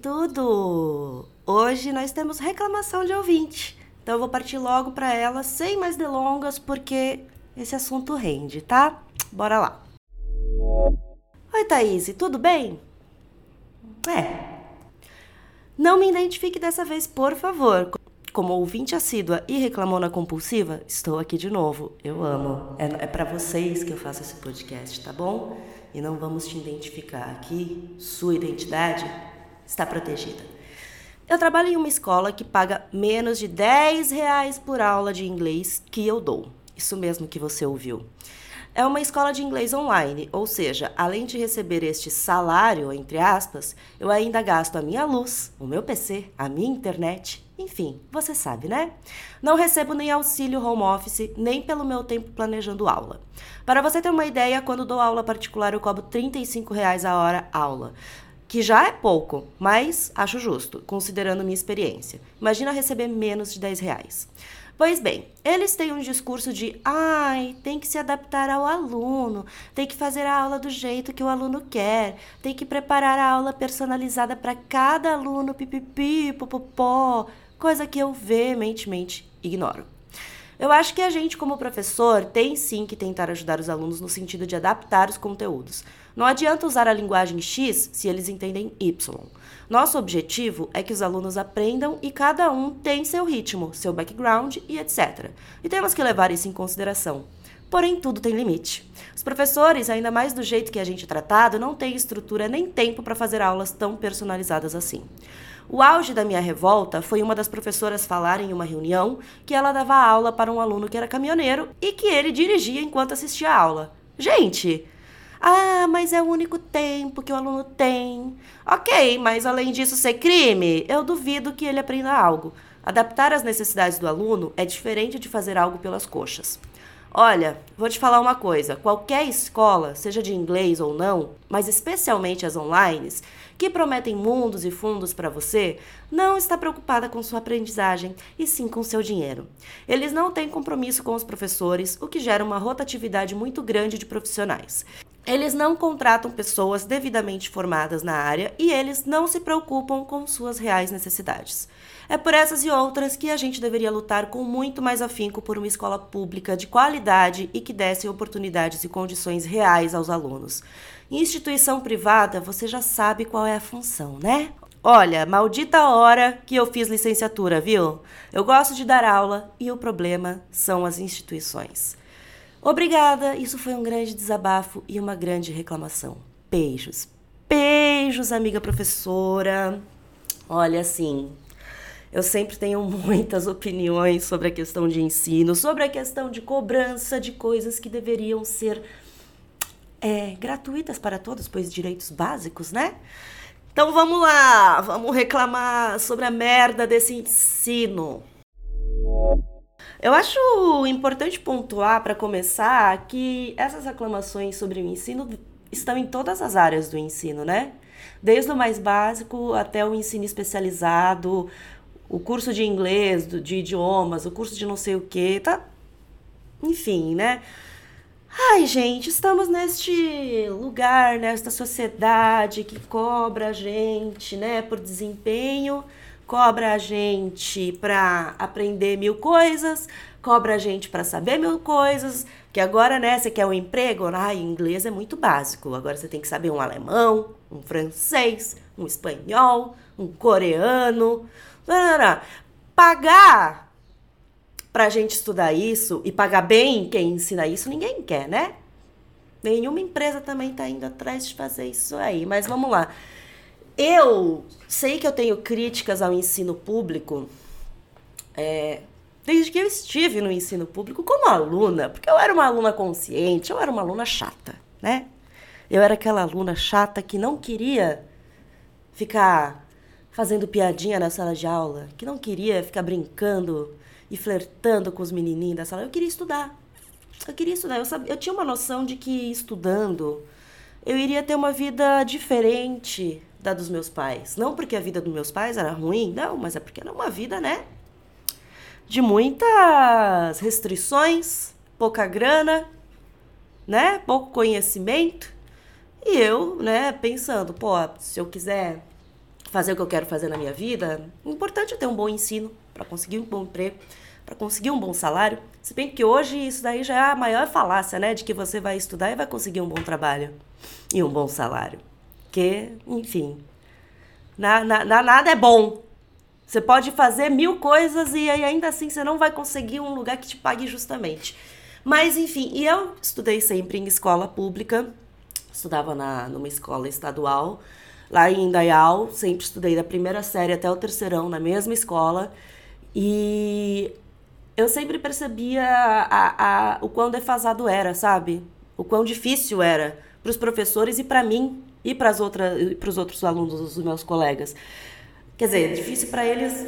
tudo? Hoje nós temos reclamação de ouvinte. Então eu vou partir logo para ela, sem mais delongas, porque esse assunto rende, tá? Bora lá. Oi, Thaís, tudo bem? É. Não me identifique dessa vez, por favor. Como ouvinte assídua e reclamona compulsiva, estou aqui de novo. Eu amo. É, é para vocês que eu faço esse podcast, tá bom? E não vamos te identificar aqui. Sua identidade está protegida. Eu trabalho em uma escola que paga menos de 10 reais por aula de inglês que eu dou. Isso mesmo que você ouviu. É uma escola de inglês online, ou seja, além de receber este salário, entre aspas, eu ainda gasto a minha luz, o meu PC, a minha internet, enfim, você sabe, né? Não recebo nem auxílio home office, nem pelo meu tempo planejando aula. Para você ter uma ideia, quando dou aula particular eu cobro 35 reais a hora aula que já é pouco, mas acho justo, considerando minha experiência. Imagina receber menos de 10 reais. Pois bem, eles têm um discurso de ai, tem que se adaptar ao aluno, tem que fazer a aula do jeito que o aluno quer, tem que preparar a aula personalizada para cada aluno, pipipi, popopó, coisa que eu veementemente ignoro. Eu acho que a gente, como professor, tem sim que tentar ajudar os alunos no sentido de adaptar os conteúdos, não adianta usar a linguagem X se eles entendem Y. Nosso objetivo é que os alunos aprendam e cada um tem seu ritmo, seu background e etc. E temos que levar isso em consideração. Porém, tudo tem limite. Os professores, ainda mais do jeito que a gente é tratado, não têm estrutura nem tempo para fazer aulas tão personalizadas assim. O auge da minha revolta foi uma das professoras falar em uma reunião que ela dava aula para um aluno que era caminhoneiro e que ele dirigia enquanto assistia a aula. Gente, ah, mas é o único tempo que o aluno tem. Ok, mas além disso ser crime, eu duvido que ele aprenda algo. Adaptar às necessidades do aluno é diferente de fazer algo pelas coxas. Olha, vou te falar uma coisa: qualquer escola, seja de inglês ou não, mas especialmente as online, que prometem mundos e fundos para você, não está preocupada com sua aprendizagem e sim com seu dinheiro. Eles não têm compromisso com os professores, o que gera uma rotatividade muito grande de profissionais. Eles não contratam pessoas devidamente formadas na área e eles não se preocupam com suas reais necessidades. É por essas e outras que a gente deveria lutar com muito mais afinco por uma escola pública de qualidade e que desse oportunidades e condições reais aos alunos. Em instituição privada, você já sabe qual é a função, né? Olha, maldita hora que eu fiz licenciatura, viu? Eu gosto de dar aula e o problema são as instituições. Obrigada, isso foi um grande desabafo e uma grande reclamação. Beijos. Beijos, amiga professora. Olha, assim, eu sempre tenho muitas opiniões sobre a questão de ensino, sobre a questão de cobrança de coisas que deveriam ser é, gratuitas para todos, pois direitos básicos, né? Então vamos lá, vamos reclamar sobre a merda desse ensino. Eu acho importante pontuar, para começar, que essas reclamações sobre o ensino estão em todas as áreas do ensino, né? Desde o mais básico até o ensino especializado, o curso de inglês, de idiomas, o curso de não sei o que, tá? Enfim, né? Ai, gente, estamos neste lugar, nesta sociedade que cobra a gente, né, por desempenho cobra a gente para aprender mil coisas, cobra a gente para saber mil coisas, que agora, né, você quer um emprego? Ah, inglês é muito básico. Agora você tem que saber um alemão, um francês, um espanhol, um coreano. Pagar pra gente estudar isso e pagar bem quem ensina isso, ninguém quer, né? Nenhuma empresa também tá indo atrás de fazer isso aí. Mas vamos lá. Eu sei que eu tenho críticas ao ensino público, é, desde que eu estive no ensino público como aluna, porque eu era uma aluna consciente, eu era uma aluna chata, né? Eu era aquela aluna chata que não queria ficar fazendo piadinha na sala de aula, que não queria ficar brincando e flertando com os menininhos da sala. Eu queria estudar. Eu queria estudar. Eu, sabia, eu tinha uma noção de que estudando eu iria ter uma vida diferente da dos meus pais. Não porque a vida dos meus pais era ruim, não, mas é porque era uma vida, né? De muitas restrições, pouca grana, né? Pouco conhecimento. E eu, né, pensando, pô, se eu quiser fazer o que eu quero fazer na minha vida, é importante ter um bom ensino para conseguir um bom emprego, para conseguir um bom salário. Se bem que hoje isso daí já é a maior falácia, né, de que você vai estudar e vai conseguir um bom trabalho e um bom salário. Que, enfim, na, na, na nada é bom. Você pode fazer mil coisas e ainda assim você não vai conseguir um lugar que te pague justamente. Mas enfim, e eu estudei sempre em escola pública, estudava na, numa escola estadual lá em Indaial, sempre estudei da primeira série até o terceirão na mesma escola. E eu sempre percebia a, a, o quão defasado era, sabe? O quão difícil era para os professores e para mim e para os outros alunos, os meus colegas. Quer dizer, difícil para eles,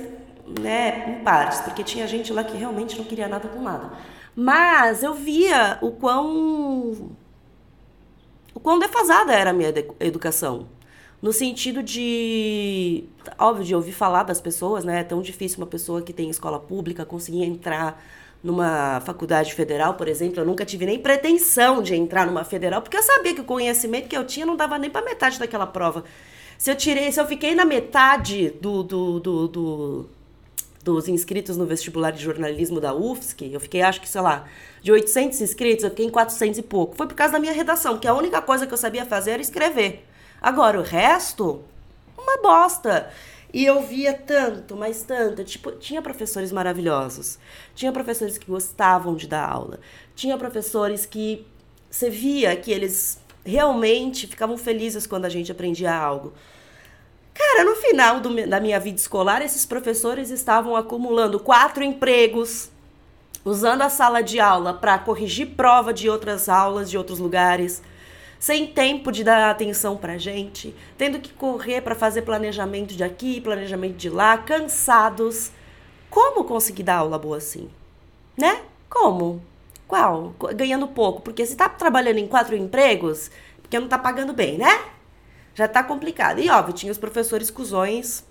né, em partes, porque tinha gente lá que realmente não queria nada com nada. Mas eu via o quão o quão defasada era a minha educação no sentido de, óbvio, de ouvir falar das pessoas, né? É tão difícil uma pessoa que tem escola pública conseguir entrar numa faculdade federal, por exemplo. Eu nunca tive nem pretensão de entrar numa federal, porque eu sabia que o conhecimento que eu tinha não dava nem para metade daquela prova. Se eu tirei, se eu fiquei na metade do, do, do, do dos inscritos no vestibular de jornalismo da UFSC, eu fiquei, acho que, sei lá, de 800 inscritos, eu fiquei em 400 e pouco. Foi por causa da minha redação, que a única coisa que eu sabia fazer era escrever. Agora, o resto, uma bosta. E eu via tanto, mas tanto. Tipo, tinha professores maravilhosos. Tinha professores que gostavam de dar aula. Tinha professores que você via que eles realmente ficavam felizes quando a gente aprendia algo. Cara, no final do, da minha vida escolar, esses professores estavam acumulando quatro empregos, usando a sala de aula para corrigir prova de outras aulas de outros lugares sem tempo de dar atenção pra gente, tendo que correr para fazer planejamento de aqui, planejamento de lá, cansados. Como conseguir dar aula boa assim? Né? Como? Qual? Ganhando pouco, porque se tá trabalhando em quatro empregos, porque não tá pagando bem, né? Já tá complicado. E óbvio, tinha os professores cuzões,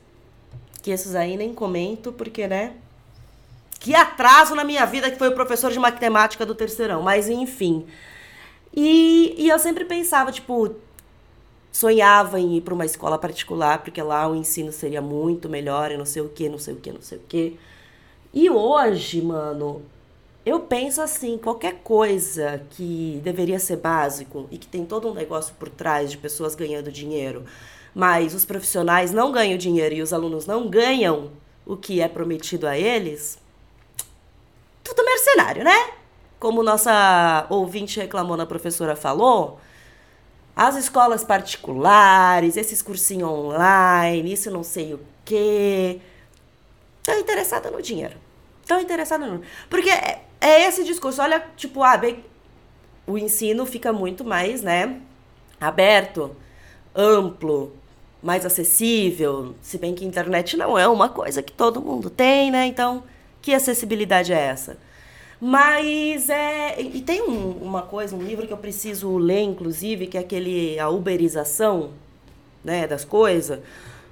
que esses aí nem comento, porque, né? Que atraso na minha vida que foi o professor de matemática do terceirão. Mas enfim. E, e eu sempre pensava, tipo, sonhava em ir para uma escola particular, porque lá o ensino seria muito melhor, e não sei o que, não sei o que, não sei o que. E hoje, mano, eu penso assim, qualquer coisa que deveria ser básico e que tem todo um negócio por trás de pessoas ganhando dinheiro, mas os profissionais não ganham dinheiro e os alunos não ganham o que é prometido a eles, tudo mercenário, né? Como nossa ouvinte reclamou, a professora falou, as escolas particulares, esses cursinhos online, isso não sei o quê. Estão interessada no dinheiro. Estão interessada no. Porque é, é esse discurso. Olha, tipo, ah, bem, o ensino fica muito mais, né? Aberto, amplo, mais acessível. Se bem que a internet não é uma coisa que todo mundo tem, né? Então, que acessibilidade é essa? Mas é. E tem um, uma coisa, um livro que eu preciso ler, inclusive, que é aquele A Uberização né, das coisas.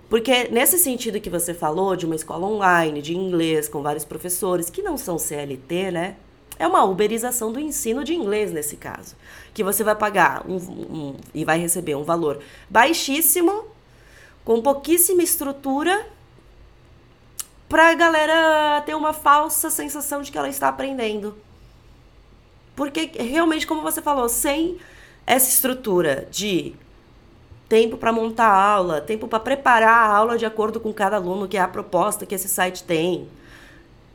Porque nesse sentido que você falou, de uma escola online, de inglês, com vários professores, que não são CLT, né? É uma uberização do ensino de inglês nesse caso. Que você vai pagar um, um, e vai receber um valor baixíssimo, com pouquíssima estrutura para a galera ter uma falsa sensação de que ela está aprendendo. Porque realmente, como você falou, sem essa estrutura de tempo para montar a aula, tempo para preparar a aula de acordo com cada aluno, que é a proposta que esse site tem.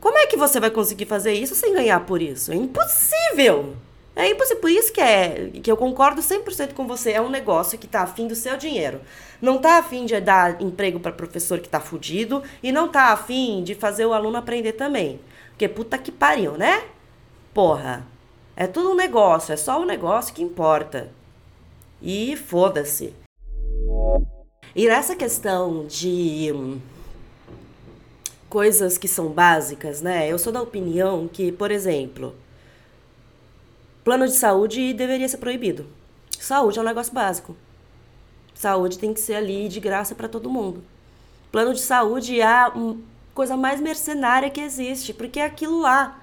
Como é que você vai conseguir fazer isso sem ganhar por isso? É impossível! É impossível. Por isso que, é, que eu concordo 100% com você. É um negócio que está afim do seu dinheiro. Não está afim de dar emprego para professor que está fudido e não está afim de fazer o aluno aprender também. Porque puta que pariu, né? Porra. É tudo um negócio. É só o negócio que importa. E foda-se. E nessa questão de hum, coisas que são básicas, né? Eu sou da opinião que, por exemplo, plano de saúde deveria ser proibido. Saúde é um negócio básico. Saúde tem que ser ali de graça para todo mundo. Plano de saúde é a coisa mais mercenária que existe, porque é aquilo lá.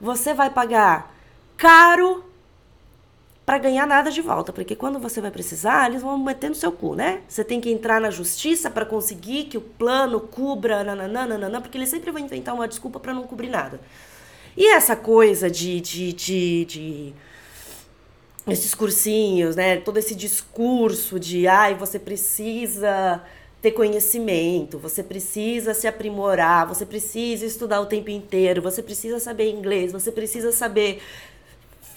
Você vai pagar caro para ganhar nada de volta, porque quando você vai precisar, eles vão meter no seu cu, né? Você tem que entrar na justiça para conseguir que o plano cubra, nananana, porque eles sempre vão inventar uma desculpa para não cobrir nada. E essa coisa de, de, de, de esses cursinhos, né? Todo esse discurso de ai, você precisa ter conhecimento, você precisa se aprimorar, você precisa estudar o tempo inteiro, você precisa saber inglês, você precisa saber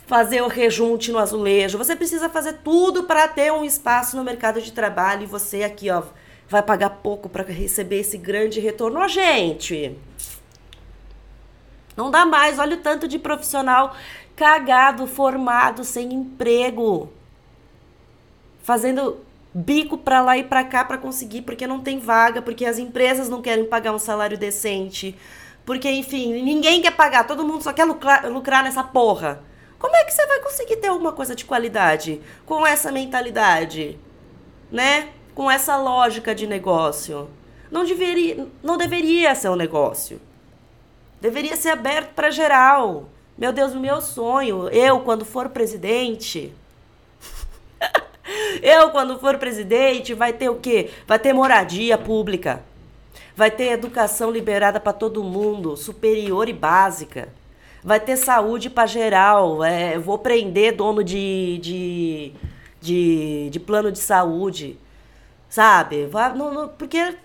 fazer o rejunte no azulejo, você precisa fazer tudo para ter um espaço no mercado de trabalho e você aqui, ó, vai pagar pouco para receber esse grande retorno. Ó, gente, não dá mais, olha o tanto de profissional cagado, formado, sem emprego, fazendo bico para lá e para cá para conseguir, porque não tem vaga, porque as empresas não querem pagar um salário decente, porque enfim, ninguém quer pagar, todo mundo só quer lucrar, lucrar nessa porra. Como é que você vai conseguir ter alguma coisa de qualidade com essa mentalidade, né? Com essa lógica de negócio? Não deveria, não deveria ser um negócio. Deveria ser aberto para geral. Meu Deus, o meu sonho, eu quando for presidente, eu quando for presidente, vai ter o quê? Vai ter moradia pública. Vai ter educação liberada para todo mundo, superior e básica vai ter saúde para geral. É, vou prender dono de, de, de, de, plano de saúde, sabe? Vai, não, não, porque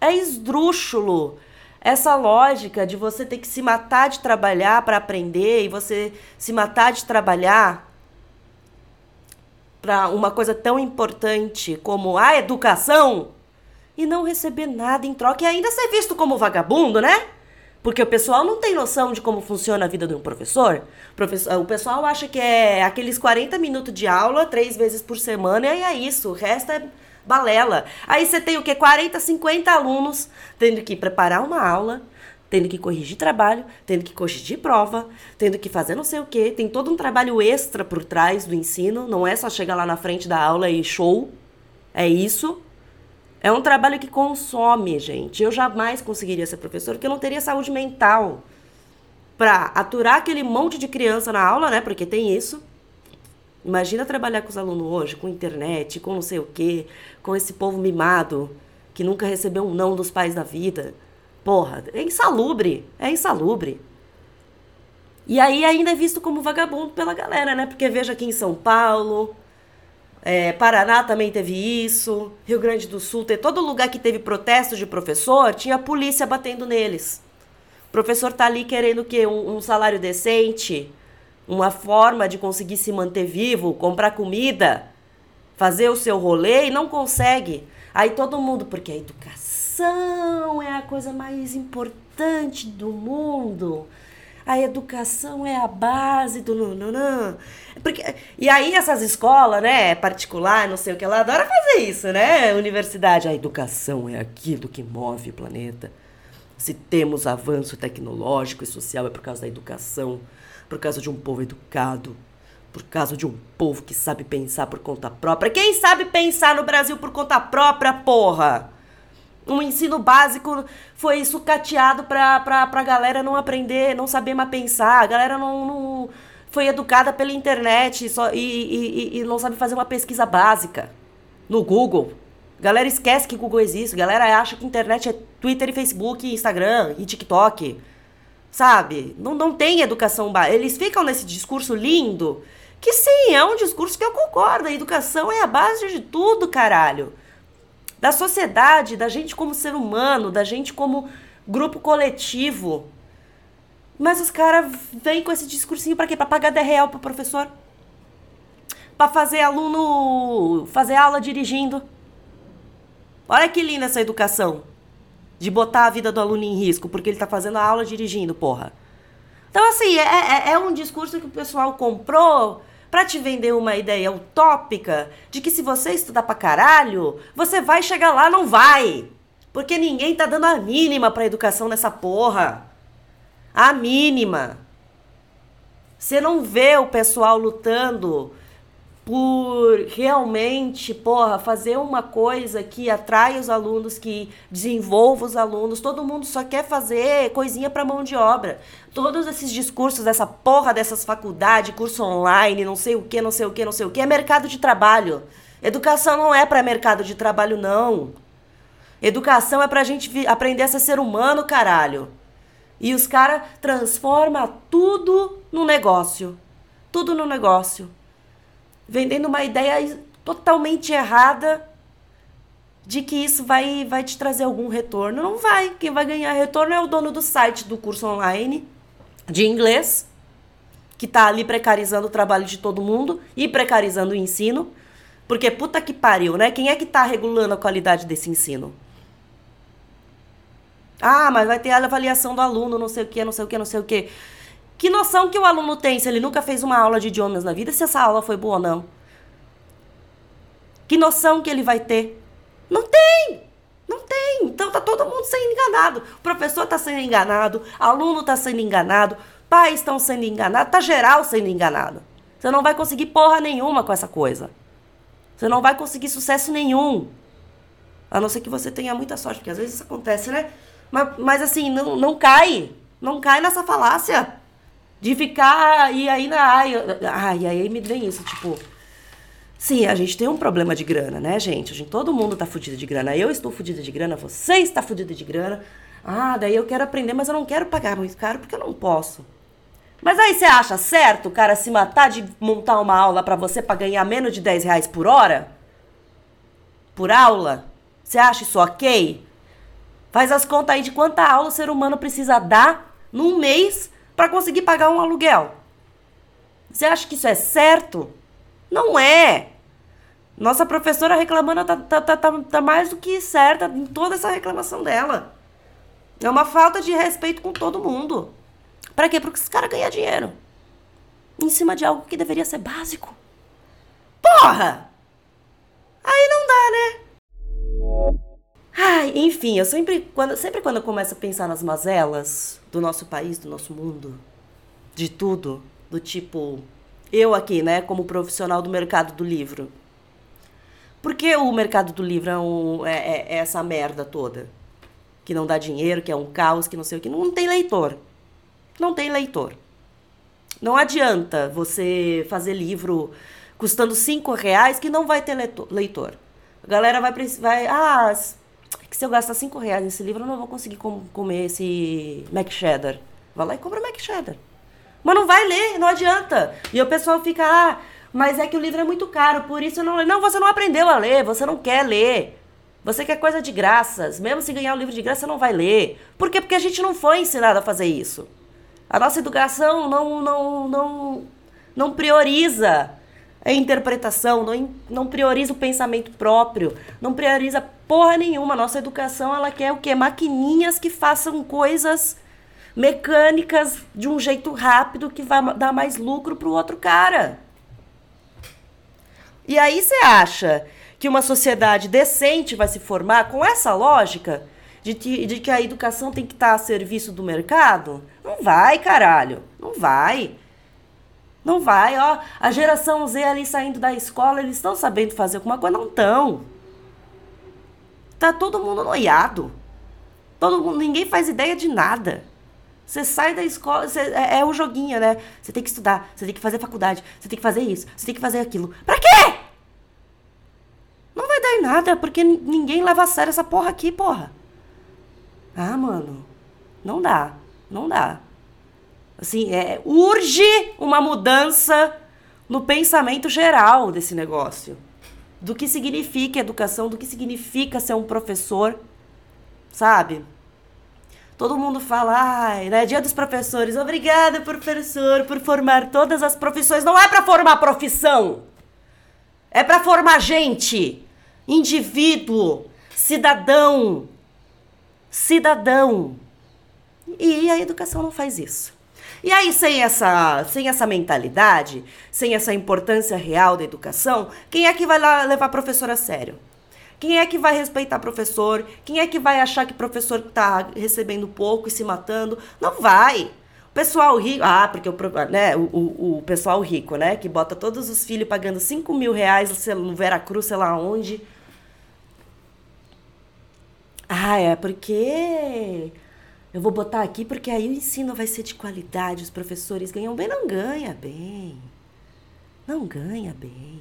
é esdrúxulo essa lógica de você ter que se matar de trabalhar para aprender e você se matar de trabalhar para uma coisa tão importante como a educação e não receber nada em troca e ainda ser visto como vagabundo, né? Porque o pessoal não tem noção de como funciona a vida de um professor. O pessoal acha que é aqueles 40 minutos de aula, três vezes por semana, e é isso. O resto é balela. Aí você tem o quê? 40, 50 alunos tendo que preparar uma aula, tendo que corrigir trabalho, tendo que corrigir prova, tendo que fazer não sei o quê. Tem todo um trabalho extra por trás do ensino. Não é só chegar lá na frente da aula e show. É isso. É um trabalho que consome, gente. Eu jamais conseguiria ser professor porque eu não teria saúde mental para aturar aquele monte de criança na aula, né? Porque tem isso. Imagina trabalhar com os alunos hoje, com internet, com não sei o quê, com esse povo mimado que nunca recebeu um não dos pais da vida. Porra, é insalubre, é insalubre. E aí ainda é visto como vagabundo pela galera, né? Porque veja aqui em São Paulo, é, Paraná também teve isso, Rio Grande do Sul, tem todo lugar que teve protesto de professor, tinha polícia batendo neles. O professor tá ali querendo o quê? Um, um salário decente, uma forma de conseguir se manter vivo, comprar comida, fazer o seu rolê e não consegue. Aí todo mundo, porque a educação é a coisa mais importante do mundo a educação é a base do nananã. Porque, e aí essas escolas, né, particular, não sei o que, ela adora fazer isso, né? Universidade, a educação é aquilo que move o planeta. Se temos avanço tecnológico e social é por causa da educação, por causa de um povo educado, por causa de um povo que sabe pensar por conta própria. Quem sabe pensar no Brasil por conta própria, porra? Um ensino básico foi sucateado pra, pra, pra galera não aprender, não saber mais pensar. A galera não, não foi educada pela internet só, e, e, e, não sabe fazer uma pesquisa básica no Google. Galera esquece que Google existe. Galera acha que internet é Twitter e Facebook, Instagram e TikTok. Sabe? Não, não tem educação básica. Eles ficam nesse discurso lindo. Que sim, é um discurso que eu concordo. A educação é a base de tudo, caralho da sociedade, da gente como ser humano, da gente como grupo coletivo. Mas os caras vêm com esse discursinho para quê? Para pagar 10 real pro professor? Para fazer aluno fazer aula dirigindo? Olha que linda essa educação. De botar a vida do aluno em risco, porque ele tá fazendo a aula dirigindo, porra. Então, assim, é, é, é um discurso que o pessoal comprou para te vender uma ideia utópica de que se você estudar pra caralho, você vai chegar lá, não vai. Porque ninguém tá dando a mínima pra educação nessa porra. A mínima. Você não vê o pessoal lutando por realmente, porra, fazer uma coisa que atrai os alunos, que desenvolva os alunos. Todo mundo só quer fazer coisinha para mão de obra. Todos esses discursos dessa porra dessas faculdades, curso online, não sei o que, não sei o que, não sei o que, é mercado de trabalho. Educação não é para mercado de trabalho, não. Educação é pra gente aprender a ser ser humano, caralho. E os caras transformam tudo no negócio. Tudo no negócio vendendo uma ideia totalmente errada de que isso vai, vai te trazer algum retorno. Não vai. Quem vai ganhar retorno é o dono do site do curso online de inglês, que está ali precarizando o trabalho de todo mundo e precarizando o ensino. Porque puta que pariu, né? Quem é que está regulando a qualidade desse ensino? Ah, mas vai ter a avaliação do aluno, não sei o que, não sei o que, não sei o que. Que noção que o aluno tem se ele nunca fez uma aula de idiomas na vida, se essa aula foi boa ou não? Que noção que ele vai ter? Não tem! Não tem! Então tá todo mundo sendo enganado. O professor tá sendo enganado, aluno tá sendo enganado, pais estão sendo enganados, tá geral sendo enganado. Você não vai conseguir porra nenhuma com essa coisa. Você não vai conseguir sucesso nenhum. A não ser que você tenha muita sorte, porque às vezes isso acontece, né? Mas, mas assim, não, não cai. Não cai nessa falácia. De ficar e aí na. Ai, ai, aí me vem isso, tipo. Sim, a gente tem um problema de grana, né, gente? Gente todo mundo tá fudido de grana. Eu estou fudida de grana, você está fudido de grana. Ah, daí eu quero aprender, mas eu não quero pagar muito caro porque eu não posso. Mas aí você acha certo cara se matar de montar uma aula para você para ganhar menos de 10 reais por hora? Por aula? Você acha isso ok? Faz as contas aí de quanta aula o ser humano precisa dar num mês para conseguir pagar um aluguel. Você acha que isso é certo? Não é. Nossa professora reclamando tá, tá, tá, tá, tá mais do que certa em toda essa reclamação dela. É uma falta de respeito com todo mundo. Para quê? Porque os caras ganham dinheiro. Em cima de algo que deveria ser básico. Porra! Aí não dá, né? Ai, enfim, eu sempre quando, sempre quando eu começo a pensar nas mazelas do nosso país, do nosso mundo, de tudo, do tipo, eu aqui, né, como profissional do mercado do livro. Por que o mercado do livro é, um, é, é, é essa merda toda? Que não dá dinheiro, que é um caos, que não sei o que. Não tem leitor. Não tem leitor. Não adianta você fazer livro custando cinco reais que não vai ter leitor. A galera vai, vai ah, que se eu gastar 5 reais nesse livro, eu não vou conseguir com, comer esse Mac Cheddar. Vai lá e compra Mac Cheddar. Mas não vai ler, não adianta. E o pessoal fica, ah, mas é que o livro é muito caro, por isso eu não leio. Não, você não aprendeu a ler, você não quer ler. Você quer coisa de graças. Mesmo se ganhar o um livro de graça, você não vai ler. Por quê? Porque a gente não foi ensinado a fazer isso. A nossa educação não, não, não, não prioriza a interpretação, não, não prioriza o pensamento próprio, não prioriza porra nenhuma. Nossa educação, ela quer o quê? Maquininhas que façam coisas mecânicas de um jeito rápido que vai dar mais lucro para o outro cara. E aí você acha que uma sociedade decente vai se formar com essa lógica de, de que a educação tem que estar a serviço do mercado? Não vai, caralho. Não vai. Não vai, ó. A geração Z ali saindo da escola, eles estão sabendo fazer alguma coisa? Não estão. Tá todo mundo noiado. Todo mundo, ninguém faz ideia de nada. Você sai da escola, você, é, é o joguinho, né? Você tem que estudar, você tem que fazer faculdade, você tem que fazer isso, você tem que fazer aquilo. Pra quê? Não vai dar em nada, porque ninguém leva a sério essa porra aqui, porra. Ah, mano. Não dá. Não dá. Assim, é, urge uma mudança no pensamento geral desse negócio. Do que significa educação, do que significa ser um professor, sabe? Todo mundo fala, ai, né? Dia dos professores. Obrigada, professor, por formar todas as profissões. Não é para formar profissão. É para formar gente, indivíduo, cidadão. Cidadão. E a educação não faz isso. E aí, sem essa, sem essa mentalidade, sem essa importância real da educação, quem é que vai lá levar professor a sério? Quem é que vai respeitar professor? Quem é que vai achar que professor está recebendo pouco e se matando? Não vai. O pessoal rico. Ah, porque o, né, o, o, o pessoal rico, né? Que bota todos os filhos pagando 5 mil reais no Veracruz, sei lá onde. Ah, é porque. Eu vou botar aqui porque aí o ensino vai ser de qualidade, os professores ganham bem. Não ganha bem. Não ganha bem.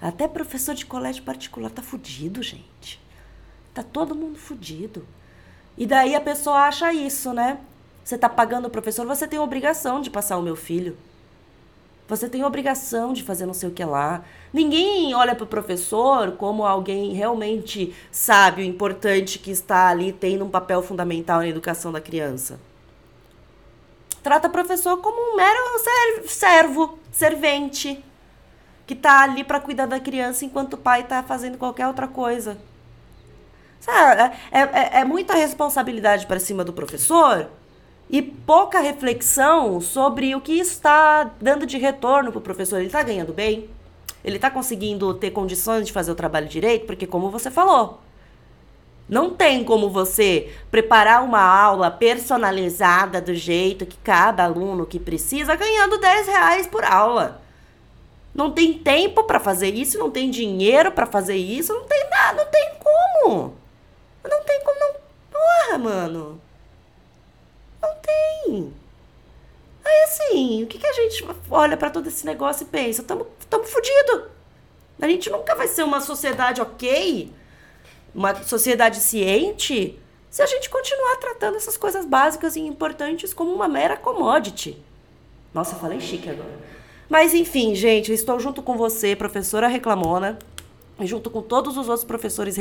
Até professor de colégio particular tá fudido, gente. Tá todo mundo fudido. E daí a pessoa acha isso, né? Você tá pagando o professor, você tem obrigação de passar o meu filho. Você tem obrigação de fazer não sei o que lá. Ninguém olha para o professor como alguém realmente sábio, importante, que está ali tendo um papel fundamental na educação da criança. Trata o professor como um mero servo, servente que tá ali para cuidar da criança enquanto o pai tá fazendo qualquer outra coisa. É, é, é muita responsabilidade para cima do professor e pouca reflexão sobre o que está dando de retorno para o professor. Ele está ganhando bem? Ele está conseguindo ter condições de fazer o trabalho direito? Porque, como você falou, não tem como você preparar uma aula personalizada do jeito que cada aluno que precisa ganhando 10 reais por aula não tem tempo para fazer isso, não tem dinheiro para fazer isso, não tem nada, não tem como. Não tem como não. Porra, mano. Não tem. Aí assim, o que, que a gente olha para todo esse negócio e pensa? Tamo, fudido. A gente nunca vai ser uma sociedade ok, uma sociedade ciente, se a gente continuar tratando essas coisas básicas e importantes como uma mera commodity. Nossa, falei chique agora. Mas enfim, gente, eu estou junto com você, professora reclamona, e junto com todos os outros professores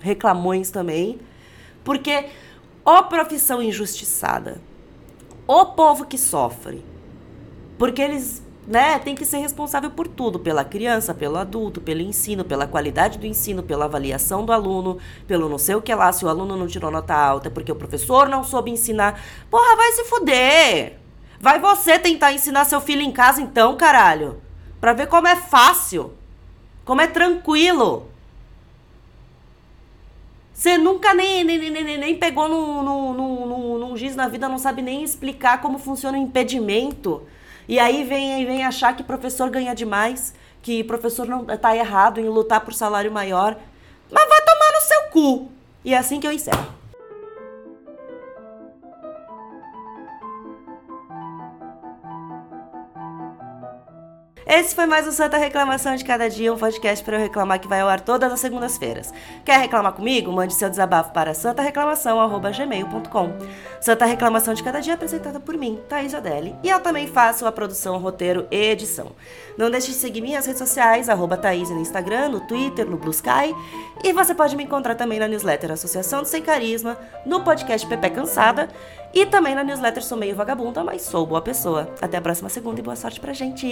reclamões também, porque ó profissão injustiçada, o povo que sofre, porque eles né, tem que ser responsável por tudo, pela criança, pelo adulto, pelo ensino, pela qualidade do ensino, pela avaliação do aluno, pelo não sei o que lá, se o aluno não tirou nota alta, é porque o professor não soube ensinar. Porra, vai se fuder! Vai você tentar ensinar seu filho em casa então, caralho. Pra ver como é fácil. Como é tranquilo. Você nunca nem, nem, nem, nem pegou num, num, num, num, giz na vida, não sabe nem explicar como funciona o impedimento. E aí vem, vem achar que professor ganha demais, que professor não tá errado em lutar por salário maior. Mas vai tomar no seu cu. E é assim que eu encerro. Esse foi mais o Santa Reclamação de Cada Dia, um podcast para eu reclamar que vai ao ar todas as segundas-feiras. Quer reclamar comigo? Mande seu desabafo para santareclamação.gmail.com Santa Reclamação de Cada Dia é apresentada por mim, Thaís Adeli, e eu também faço a produção, roteiro e edição. Não deixe de seguir minhas redes sociais, arroba Thaís no Instagram, no Twitter, no Blue Sky, e você pode me encontrar também na newsletter Associação do Sem Carisma, no podcast Pepe Cansada, e também na newsletter Sou Meio Vagabunda, mas sou boa pessoa. Até a próxima segunda e boa sorte pra gente!